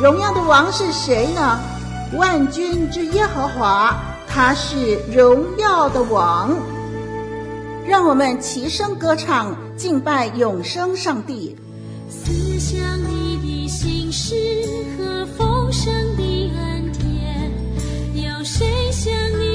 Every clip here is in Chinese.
荣耀的王是谁呢？万军之耶和华，他是荣耀的王。让我们齐声歌唱，敬拜永生上帝。思想你的心事和丰盛的恩典，有谁像你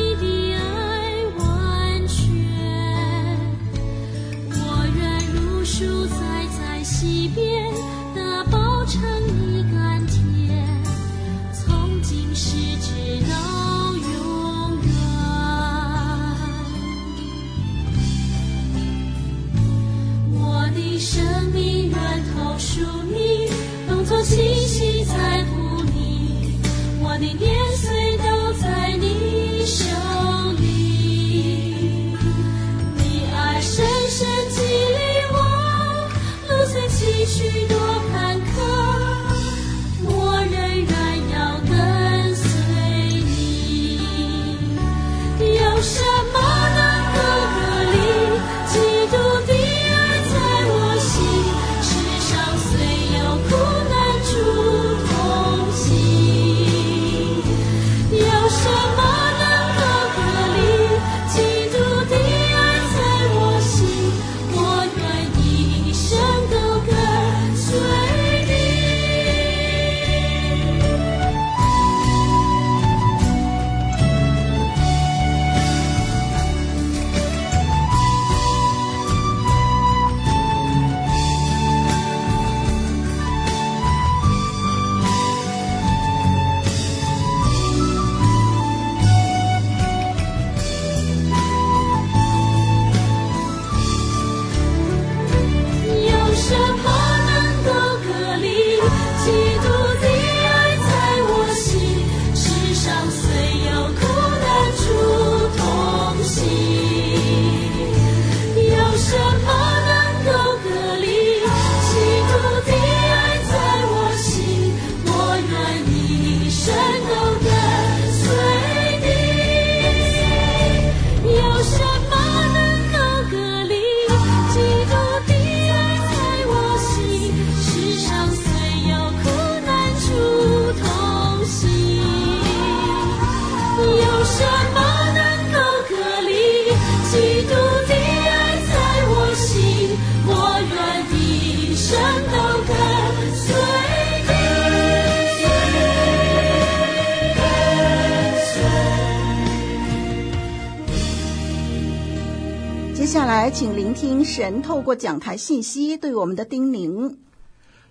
接下来，请聆听神透过讲台信息对我们的叮咛。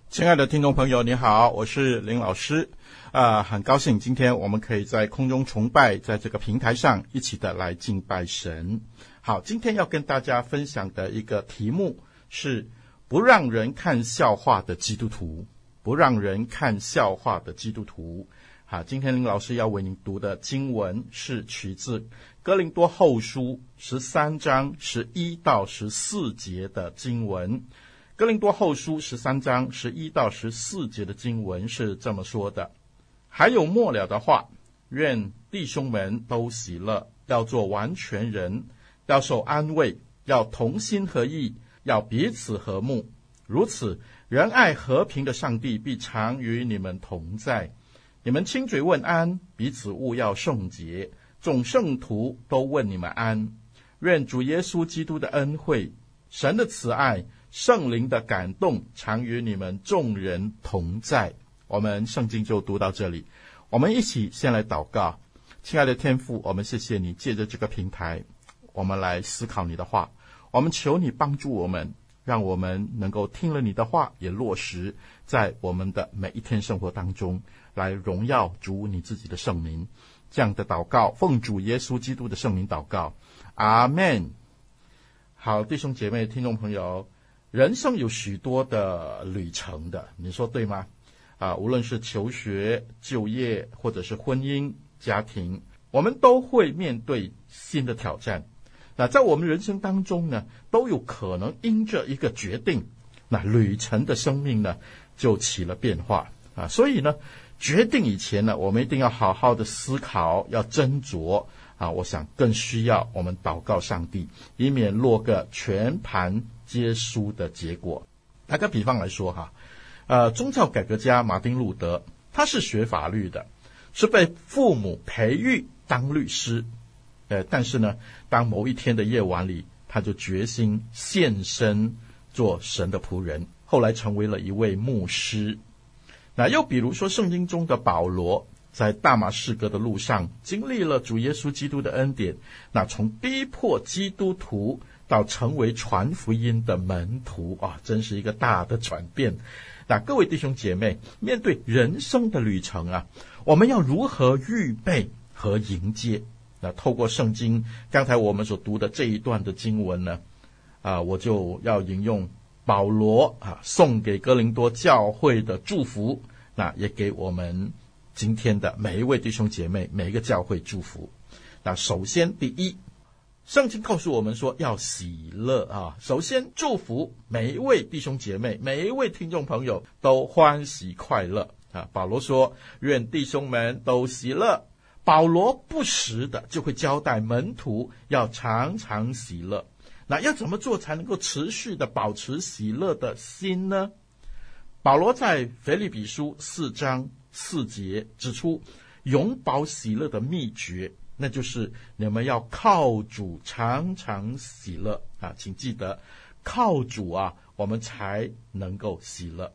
亲爱的听众朋友，你好，我是林老师，啊、呃，很高兴今天我们可以在空中崇拜，在这个平台上一起的来敬拜神。好，今天要跟大家分享的一个题目是不让人看笑话的基督徒，不让人看笑话的基督徒。好，今天林老师要为您读的经文是取自哥林多后书十三章十一到十四节的经文。哥林多后书十三章十一到十四节的经文是这么说的：还有末了的话，愿弟兄们都喜乐，要做完全人，要受安慰，要同心合意，要彼此和睦。如此，仁爱和平的上帝必常与你们同在。你们亲嘴问安，彼此勿要圣洁。众圣徒都问你们安。愿主耶稣基督的恩惠、神的慈爱、圣灵的感动常与你们众人同在。我们圣经就读到这里，我们一起先来祷告。亲爱的天父，我们谢谢你借着这个平台，我们来思考你的话。我们求你帮助我们，让我们能够听了你的话，也落实在我们的每一天生活当中，来荣耀主你自己的圣名。这样的祷告，奉主耶稣基督的圣名祷告，阿门。好，弟兄姐妹、听众朋友，人生有许多的旅程的，你说对吗？啊，无论是求学、就业，或者是婚姻。家庭，我们都会面对新的挑战。那在我们人生当中呢，都有可能因着一个决定，那旅程的生命呢，就起了变化啊。所以呢，决定以前呢，我们一定要好好的思考，要斟酌啊。我想更需要我们祷告上帝，以免落个全盘皆输的结果。打个比方来说哈，呃，宗教改革家马丁路德，他是学法律的。是被父母培育当律师，呃，但是呢，当某一天的夜晚里，他就决心献身做神的仆人，后来成为了一位牧师。那又比如说，圣经中的保罗在大马士革的路上，经历了主耶稣基督的恩典，那从逼迫基督徒到成为传福音的门徒啊，真是一个大的转变。那各位弟兄姐妹，面对人生的旅程啊。我们要如何预备和迎接？那透过圣经刚才我们所读的这一段的经文呢，啊，我就要引用保罗啊送给哥林多教会的祝福，那也给我们今天的每一位弟兄姐妹、每一个教会祝福。那首先，第一，圣经告诉我们说要喜乐啊。首先，祝福每一位弟兄姐妹、每一位听众朋友都欢喜快乐。啊，保罗说：“愿弟兄们都喜乐。”保罗不时的就会交代门徒要常常喜乐。那要怎么做才能够持续的保持喜乐的心呢？保罗在腓立比书四章四节指出，永保喜乐的秘诀，那就是你们要靠主常常喜乐啊！请记得，靠主啊，我们才能够喜乐。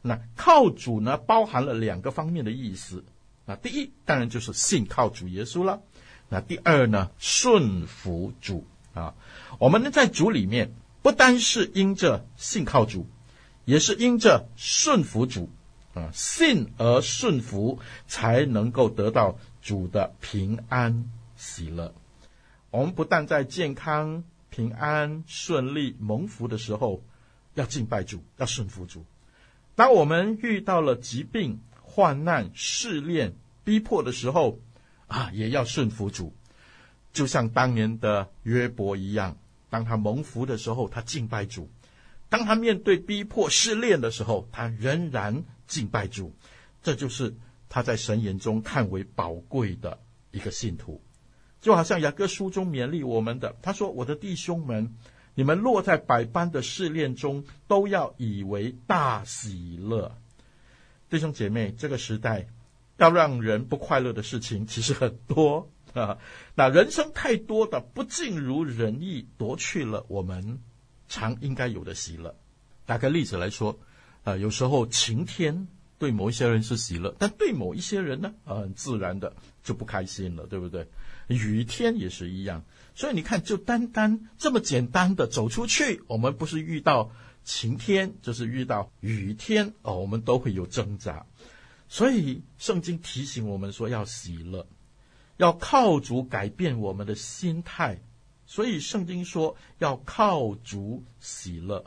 那靠主呢，包含了两个方面的意思。那第一，当然就是信靠主耶稣了。那第二呢，顺服主啊。我们呢，在主里面，不单是因着信靠主，也是因着顺服主啊。信而顺服，才能够得到主的平安喜乐。我们不但在健康、平安、顺利、蒙福的时候，要敬拜主，要顺服主。当我们遇到了疾病、患难、试炼、逼迫的时候，啊，也要顺服主，就像当年的约伯一样。当他蒙福的时候，他敬拜主；当他面对逼迫、试炼的时候，他仍然敬拜主。这就是他在神眼中看为宝贵的一个信徒。就好像雅各书中勉励我们的，他说：“我的弟兄们。”你们落在百般的试炼中，都要以为大喜乐。弟兄姐妹，这个时代要让人不快乐的事情其实很多啊。那人生太多的不尽如人意，夺去了我们常应该有的喜乐。打个例子来说，啊，有时候晴天对某一些人是喜乐，但对某一些人呢，啊，很自然的就不开心了，对不对？雨天也是一样。所以你看，就单单这么简单的走出去，我们不是遇到晴天，就是遇到雨天哦，我们都会有挣扎。所以圣经提醒我们说要喜乐，要靠主改变我们的心态。所以圣经说要靠主喜乐。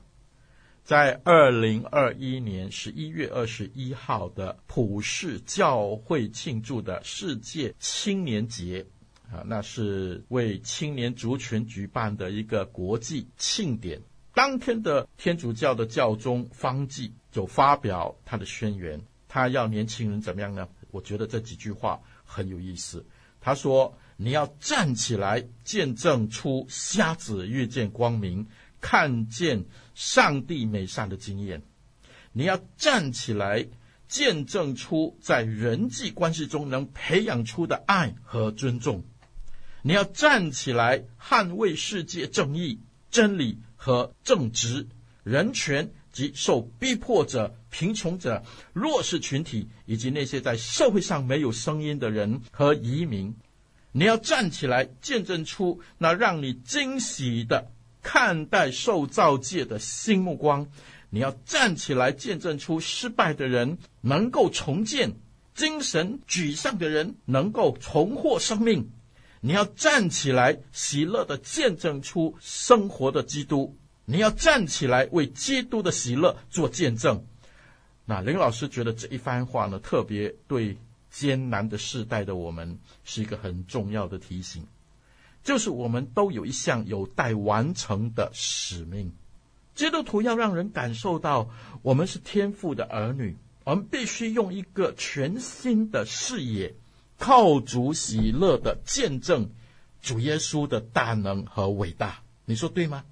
在二零二一年十一月二十一号的普世教会庆祝的世界青年节。啊，那是为青年族群举办的一个国际庆典。当天的天主教的教宗方济就发表他的宣言，他要年轻人怎么样呢？我觉得这几句话很有意思。他说：“你要站起来，见证出瞎子遇见光明，看见上帝美善的经验。你要站起来，见证出在人际关系中能培养出的爱和尊重。”你要站起来捍卫世界正义、真理和正直、人权及受逼迫者、贫穷者、弱势群体，以及那些在社会上没有声音的人和移民。你要站起来，见证出那让你惊喜的看待受造界的新目光。你要站起来，见证出失败的人能够重建，精神沮丧的人能够重获生命。你要站起来，喜乐的见证出生活的基督。你要站起来，为基督的喜乐做见证。那林老师觉得这一番话呢，特别对艰难的世代的我们是一个很重要的提醒，就是我们都有一项有待完成的使命。基督徒要让人感受到我们是天父的儿女，我们必须用一个全新的视野，靠主喜乐的见证主耶稣的大能和伟大。你说对吗，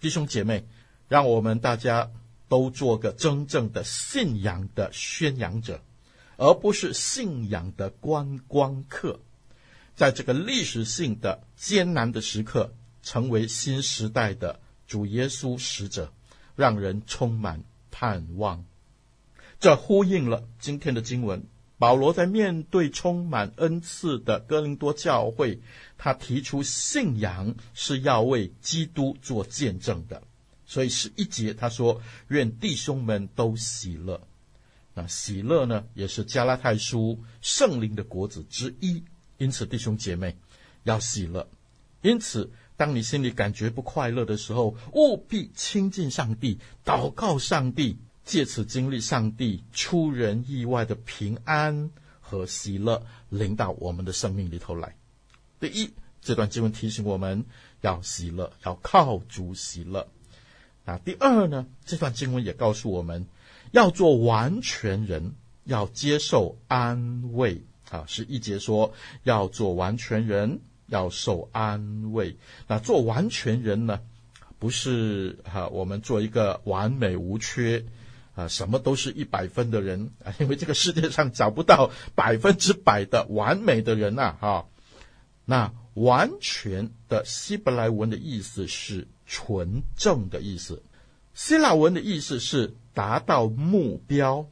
弟兄姐妹？让我们大家都做个真正的信仰的宣扬者，而不是信仰的观光客。在这个历史性的艰难的时刻，成为新时代的。主耶稣使者，让人充满盼望。这呼应了今天的经文。保罗在面对充满恩赐的哥林多教会，他提出信仰是要为基督做见证的。所以十一节他说：“愿弟兄们都喜乐。”那喜乐呢，也是加拉太书圣灵的果子之一。因此，弟兄姐妹要喜乐。因此。当你心里感觉不快乐的时候，务必亲近上帝，祷告上帝，借此经历上帝出人意外的平安和喜乐临到我们的生命里头来。第一，这段经文提醒我们要喜乐，要靠主喜乐。那第二呢？这段经文也告诉我们要做完全人，要接受安慰。啊，十一节说要做完全人。要受安慰。那做完全人呢？不是哈、啊，我们做一个完美无缺啊，什么都是一百分的人啊。因为这个世界上找不到百分之百的完美的人呐、啊，哈、那完全的希伯来文的意思是纯正的意思，希腊文的意思是达到目标、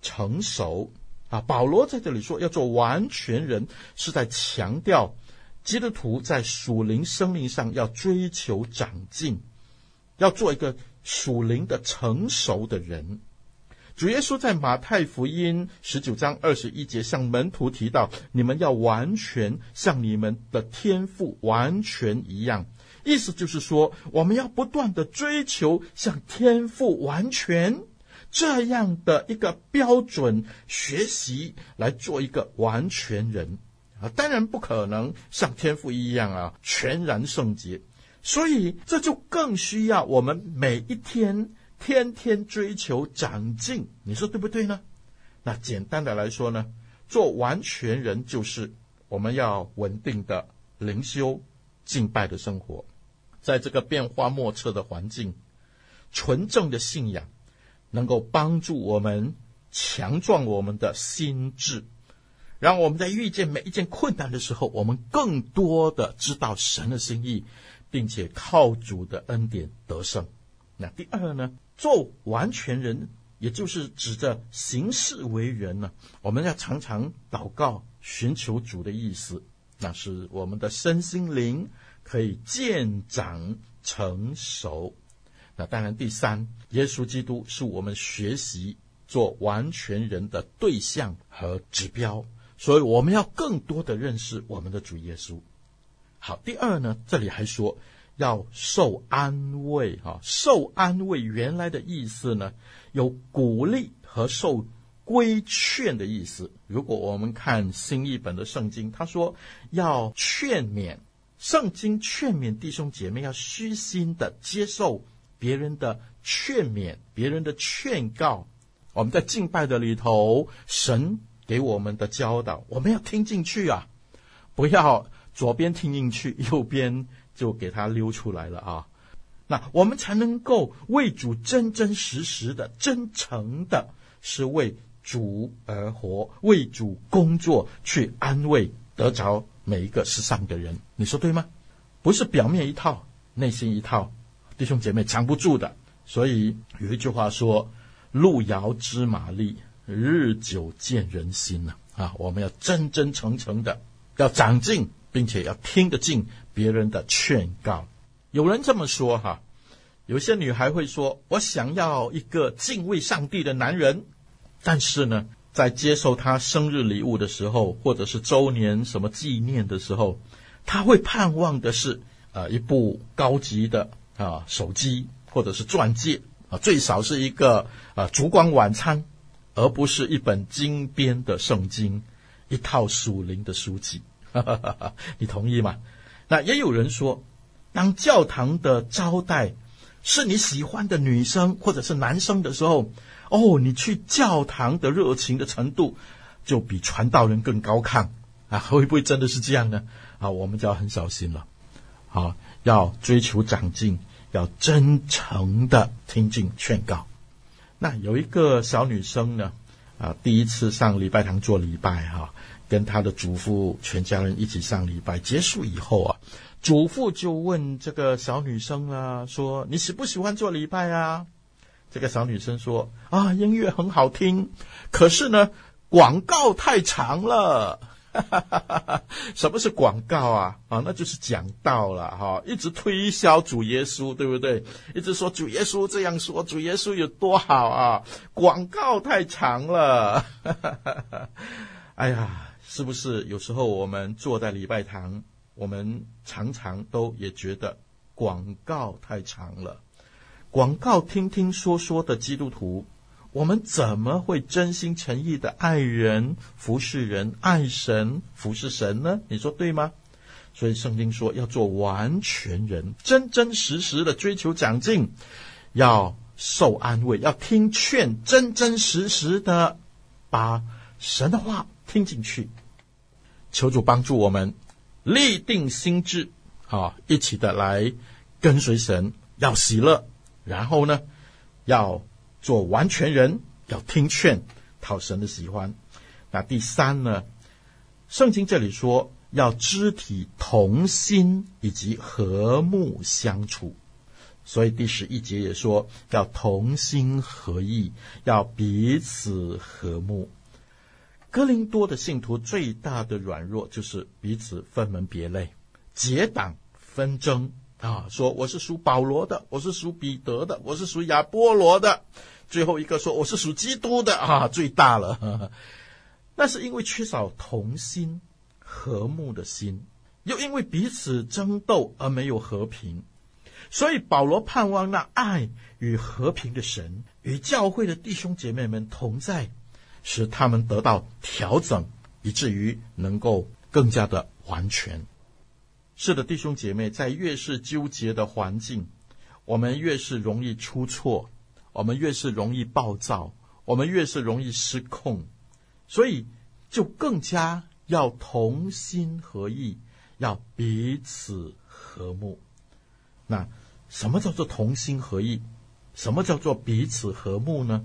成熟啊。保罗在这里说要做完全人，是在强调。基督徒在属灵生命上要追求长进，要做一个属灵的成熟的人。主耶稣在马太福音十九章二十一节向门徒提到：“你们要完全像你们的天父完全一样。”意思就是说，我们要不断的追求像天赋完全这样的一个标准，学习来做一个完全人。啊，当然不可能像天赋一样啊，全然圣洁，所以这就更需要我们每一天天天追求长进，你说对不对呢？那简单的来说呢，做完全人就是我们要稳定的灵修敬拜的生活，在这个变化莫测的环境，纯正的信仰能够帮助我们强壮我们的心智。让我们在遇见每一件困难的时候，我们更多的知道神的心意，并且靠主的恩典得胜。那第二呢，做完全人，也就是指着行事为人呢，我们要常常祷告，寻求主的意思，那是我们的身心灵可以渐长成熟。那当然，第三，耶稣基督是我们学习做完全人的对象和指标。所以我们要更多的认识我们的主耶稣。好，第二呢，这里还说要受安慰哈，受安慰原来的意思呢，有鼓励和受规劝的意思。如果我们看新译本的圣经，他说要劝勉，圣经劝勉弟兄姐妹要虚心的接受别人的劝勉，别人的劝告。我们在敬拜的里头，神。给我们的教导，我们要听进去啊！不要左边听进去，右边就给他溜出来了啊！那我们才能够为主真真实实的、真诚的，是为主而活，为主工作，去安慰得着每一个世上的人。你说对吗？不是表面一套，内心一套，弟兄姐妹藏不住的。所以有一句话说：“路遥知马力，日久见人心。”呢啊，我们要真真诚诚的要长进，并且要听得进别人的劝告。有人这么说哈，有些女孩会说：“我想要一个敬畏上帝的男人。”但是呢，在接受他生日礼物的时候，或者是周年什么纪念的时候，他会盼望的是呃一部高级的啊手机。或者是钻戒啊，最少是一个啊烛光晚餐，而不是一本金边的圣经，一套属灵的书籍。你同意吗？那也有人说，当教堂的招待是你喜欢的女生或者是男生的时候，哦，你去教堂的热情的程度就比传道人更高亢啊？会不会真的是这样呢？啊，我们就要很小心了。好，要追求长进。要真诚的听进劝告。那有一个小女生呢，啊，第一次上礼拜堂做礼拜哈，跟她的祖父全家人一起上礼拜。结束以后啊，祖父就问这个小女生啊，说：“你喜不喜欢做礼拜啊？”这个小女生说：“啊，音乐很好听，可是呢，广告太长了。”哈哈哈哈哈！什么是广告啊？啊，那就是讲道了哈，一直推销主耶稣，对不对？一直说主耶稣这样说，主耶稣有多好啊！广告太长了，哎呀，是不是有时候我们坐在礼拜堂，我们常常都也觉得广告太长了？广告听听说说的基督徒。我们怎么会真心诚意的爱人、服侍人、爱神、服侍神呢？你说对吗？所以圣经说要做完全人，真真实实的追求长进，要受安慰，要听劝，真真实实的把神的话听进去。求主帮助我们立定心志，啊，一起的来跟随神，要喜乐，然后呢，要。做完全人，要听劝，讨神的喜欢。那第三呢？圣经这里说要肢体同心，以及和睦相处。所以第十一节也说要同心合意，要彼此和睦。哥林多的信徒最大的软弱就是彼此分门别类、结党纷争啊！说我是属保罗的，我是属彼得的，我是属亚波罗的。最后一个说我是属基督的啊，最大了呵呵。那是因为缺少同心和睦的心，又因为彼此争斗而没有和平。所以保罗盼望那爱与和平的神与教会的弟兄姐妹们同在，使他们得到调整，以至于能够更加的完全。是的，弟兄姐妹，在越是纠结的环境，我们越是容易出错。我们越是容易暴躁，我们越是容易失控，所以就更加要同心合意，要彼此和睦。那什么叫做同心合意？什么叫做彼此和睦呢？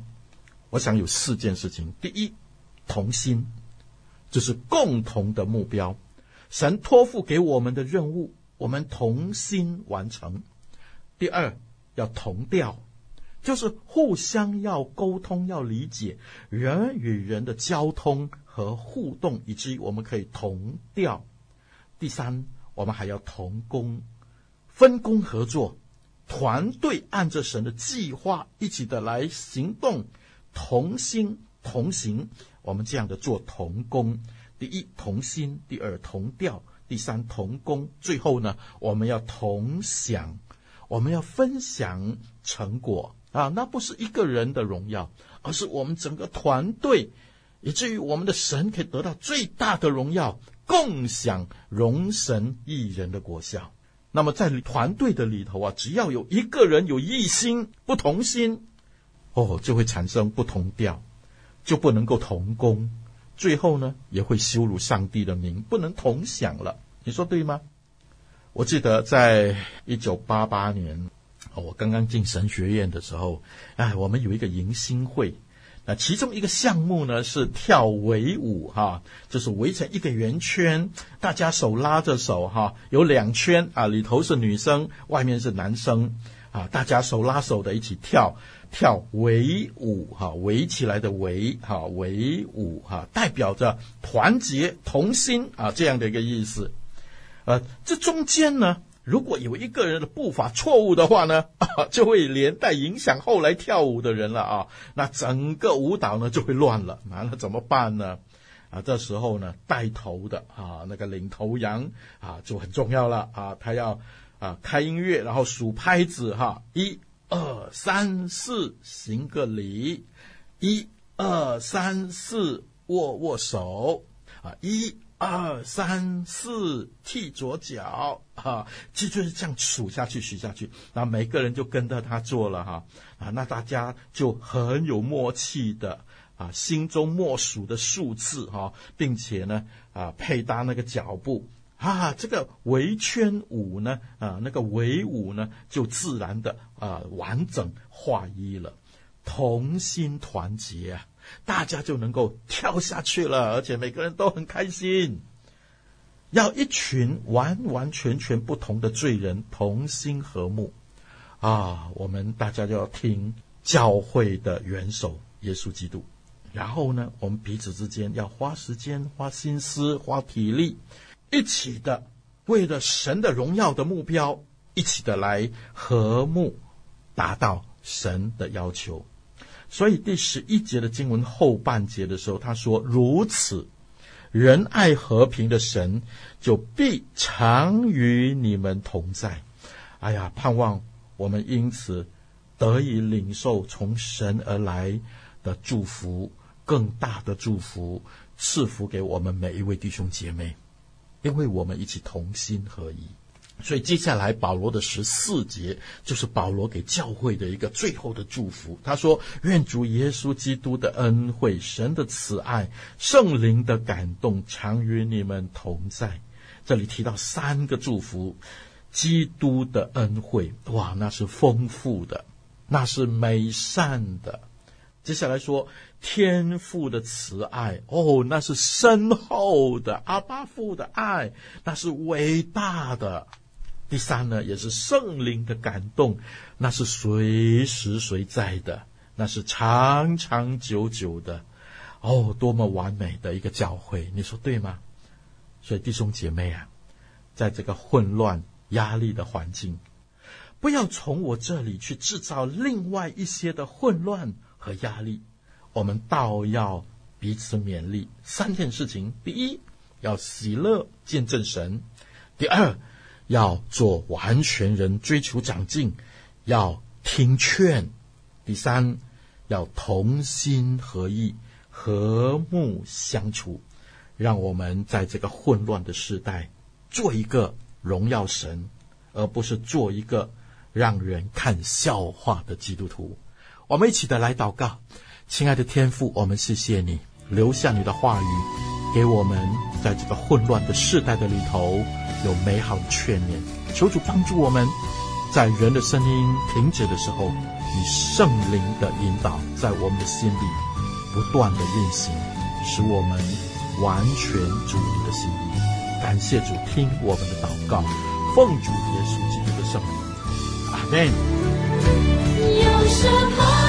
我想有四件事情。第一，同心，就是共同的目标，神托付给我们的任务，我们同心完成。第二，要同调。就是互相要沟通，要理解人与人的交通和互动，以至于我们可以同调。第三，我们还要同工，分工合作，团队按着神的计划一起的来行动，同心同行。我们这样的做同工，第一同心，第二同调，第三同工，最后呢，我们要同享，我们要分享成果。啊，那不是一个人的荣耀，而是我们整个团队，以至于我们的神可以得到最大的荣耀，共享荣神益人的果效。那么在团队的里头啊，只要有一个人有异心、不同心，哦，就会产生不同调，就不能够同工，最后呢，也会羞辱上帝的名，不能同享了。你说对吗？我记得在一九八八年。我刚刚进神学院的时候，哎，我们有一个迎新会，那其中一个项目呢是跳围舞，哈，就是围成一个圆圈，大家手拉着手，哈，有两圈啊，里头是女生，外面是男生，啊，大家手拉手的一起跳跳围舞哈，围起来的围哈，围舞哈，代表着团结同心啊，这样的一个意思。呃，这中间呢，如果有一个人的步伐错误的话呢，就会连带影响后来跳舞的人了啊，那整个舞蹈呢就会乱了，完了怎么办呢？啊，这时候呢，带头的啊，那个领头羊啊就很重要了啊，他要。啊，开音乐，然后数拍子，哈，一、二、三、四，行个礼；一、二、三、四，握握手；啊，一、二、三、四，踢左脚，啊，这就是这样数下去，数下去，那每个人就跟着他做了，哈，啊，那大家就很有默契的，啊，心中默数的数字，哈，并且呢，啊，配搭那个脚步。啊，这个围圈舞呢，啊，那个围舞呢，就自然的啊完整划一了，同心团结啊，大家就能够跳下去了，而且每个人都很开心。要一群完完全全不同的罪人同心合睦啊，我们大家就要听教会的元首耶稣基督，然后呢，我们彼此之间要花时间、花心思、花体力。一起的，为了神的荣耀的目标，一起的来和睦，达到神的要求。所以第十一节的经文后半节的时候，他说：“如此，仁爱和平的神就必常与你们同在。”哎呀，盼望我们因此得以领受从神而来的祝福，更大的祝福赐福给我们每一位弟兄姐妹。因为我们一起同心合一，所以接下来保罗的十四节就是保罗给教会的一个最后的祝福。他说：“愿主耶稣基督的恩惠、神的慈爱、圣灵的感动，常与你们同在。”这里提到三个祝福：基督的恩惠，哇，那是丰富的，那是美善的。接下来说。天父的慈爱哦，那是深厚的；阿爸父的爱，那是伟大的。第三呢，也是圣灵的感动，那是随时随在的，那是长长久久的。哦，多么完美的一个教会，你说对吗？所以弟兄姐妹啊，在这个混乱、压力的环境，不要从我这里去制造另外一些的混乱和压力。我们倒要彼此勉励，三件事情：第一，要喜乐见证神；第二，要做完全人，追求长进，要听劝；第三，要同心合意，和睦相处。让我们在这个混乱的时代，做一个荣耀神，而不是做一个让人看笑话的基督徒。我们一起的来祷告。亲爱的天父，我们谢谢你留下你的话语，给我们在这个混乱的世代的里头有美好的劝勉。求主帮助我们，在人的声音停止的时候，以圣灵的引导在我们的心里不断的运行，使我们完全主你的心意。感谢主，听我们的祷告，奉主耶稣基督的圣名，阿门。身旁